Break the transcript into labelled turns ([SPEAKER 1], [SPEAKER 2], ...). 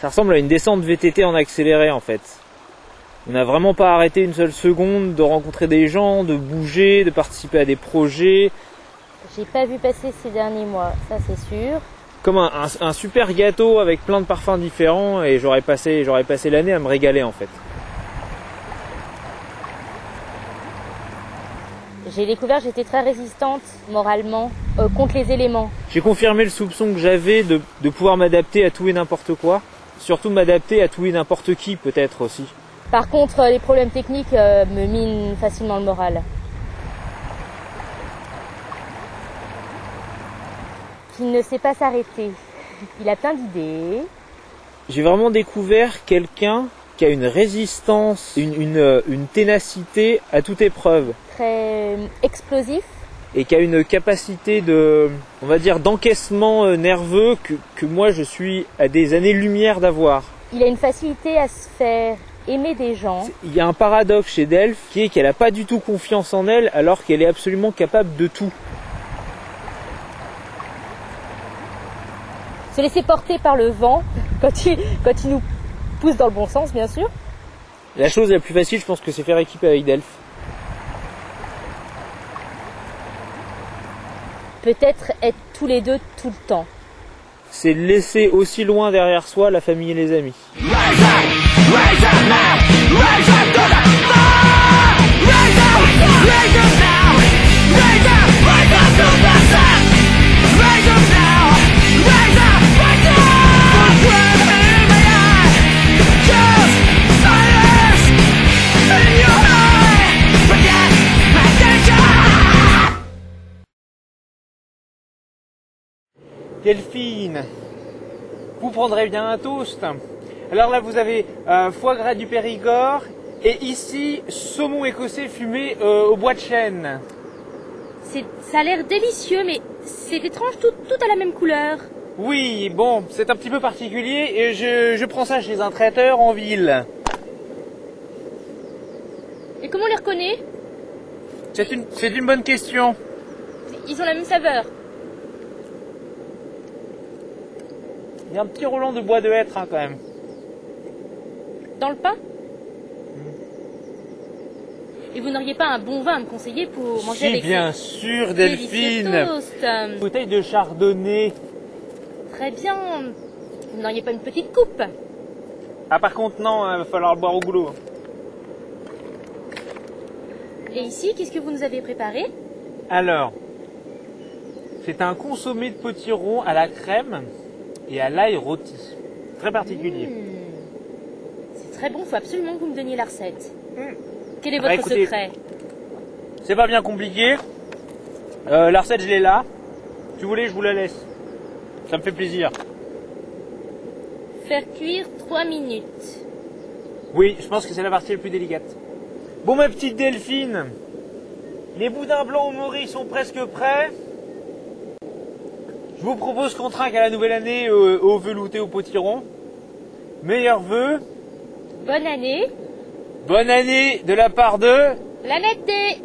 [SPEAKER 1] Ça ressemble à une descente VTT en accéléré en fait. On n'a vraiment pas arrêté une seule seconde de rencontrer des gens, de bouger, de participer à des projets.
[SPEAKER 2] J'ai pas vu passer ces derniers mois, ça c'est sûr.
[SPEAKER 1] Comme un, un- un super gâteau avec plein de parfums différents et j'aurais passé, j'aurais passé l'année à me régaler en fait.
[SPEAKER 2] J'ai découvert que j'étais très résistante moralement euh, contre les éléments.
[SPEAKER 1] J'ai confirmé le soupçon que j'avais de, de pouvoir m'adapter à tout et n'importe quoi. Surtout m'adapter à tout et n'importe qui peut-être aussi.
[SPEAKER 2] Par contre, les problèmes techniques euh, me minent facilement le moral. Il ne sait pas s'arrêter. Il a plein d'idées.
[SPEAKER 1] J'ai vraiment découvert quelqu'un qui a une résistance, une, une, euh, une ténacité à toute épreuve
[SPEAKER 2] Très euh, explosif.
[SPEAKER 1] Et qui a une capacité de, on va dire, d'encaissement euh, nerveux que, que moi je suis à des années-lumière d'avoir.
[SPEAKER 2] Il a une facilité à se faire aimer des gens.
[SPEAKER 1] Il y a un paradoxe chez Delph qui est qu'elle n'a pas du tout confiance en elle alors qu'elle est absolument capable de tout.
[SPEAKER 2] Se laisser porter par le vent quand il, quand il nous pousse dans le bon sens, bien sûr.
[SPEAKER 1] La chose la plus facile, je pense que c'est faire équipe avec Delph.
[SPEAKER 2] Peut-être être tous les deux tout le temps.
[SPEAKER 1] C'est laisser aussi loin derrière soi la famille et les amis. Delphine, vous prendrez bien un toast. Alors là, vous avez euh, foie gras du Périgord et ici, saumon écossais fumé euh, au bois de chêne.
[SPEAKER 2] Ça a l'air délicieux, mais c'est étrange, tout, tout a la même couleur.
[SPEAKER 1] Oui, bon, c'est un petit peu particulier et je, je prends ça chez un traiteur en ville.
[SPEAKER 2] Et comment on les reconnaît?
[SPEAKER 1] C'est une, c'est une bonne question.
[SPEAKER 2] Ils ont la même saveur.
[SPEAKER 1] Il y a un petit roulant de bois de hêtre hein, quand même.
[SPEAKER 2] Dans le pain Et vous n'auriez pas un bon vin à me conseiller pour manger
[SPEAKER 1] Si,
[SPEAKER 2] avec
[SPEAKER 1] bien sûr, Delphine.
[SPEAKER 2] Euh,
[SPEAKER 1] Bouteille de chardonnay.
[SPEAKER 2] Très bien. Vous n'auriez pas une petite coupe
[SPEAKER 1] Ah, par contre, non, il va falloir le boire au goulot.
[SPEAKER 2] Et ici, qu'est-ce que vous nous avez préparé
[SPEAKER 1] Alors, c'est un consommé de potiron à la crème et à l'ail rôti. Très particulier.
[SPEAKER 2] Hmm. C'est très bon, faut absolument que vous me donniez la recette. Quel est
[SPEAKER 1] Bah,
[SPEAKER 2] votre
[SPEAKER 1] écoutez,
[SPEAKER 2] secret?
[SPEAKER 1] C'est pas bien compliqué. Euh, la recette, je l'ai là. Si vous voulez, je vous la laisse. Ça me fait plaisir.
[SPEAKER 2] Faire cuire 3 minutes.
[SPEAKER 1] Oui, je pense que c'est la partie la plus délicate. Bon, ma petite Delphine, les boudins blancs au mori sont presque prêts. Je vous propose qu'on trinque à la nouvelle année euh, au velouté, au potiron. Meilleur vœu.
[SPEAKER 2] Bonne année.
[SPEAKER 1] Bonne année de la part de.
[SPEAKER 2] La
[SPEAKER 3] D.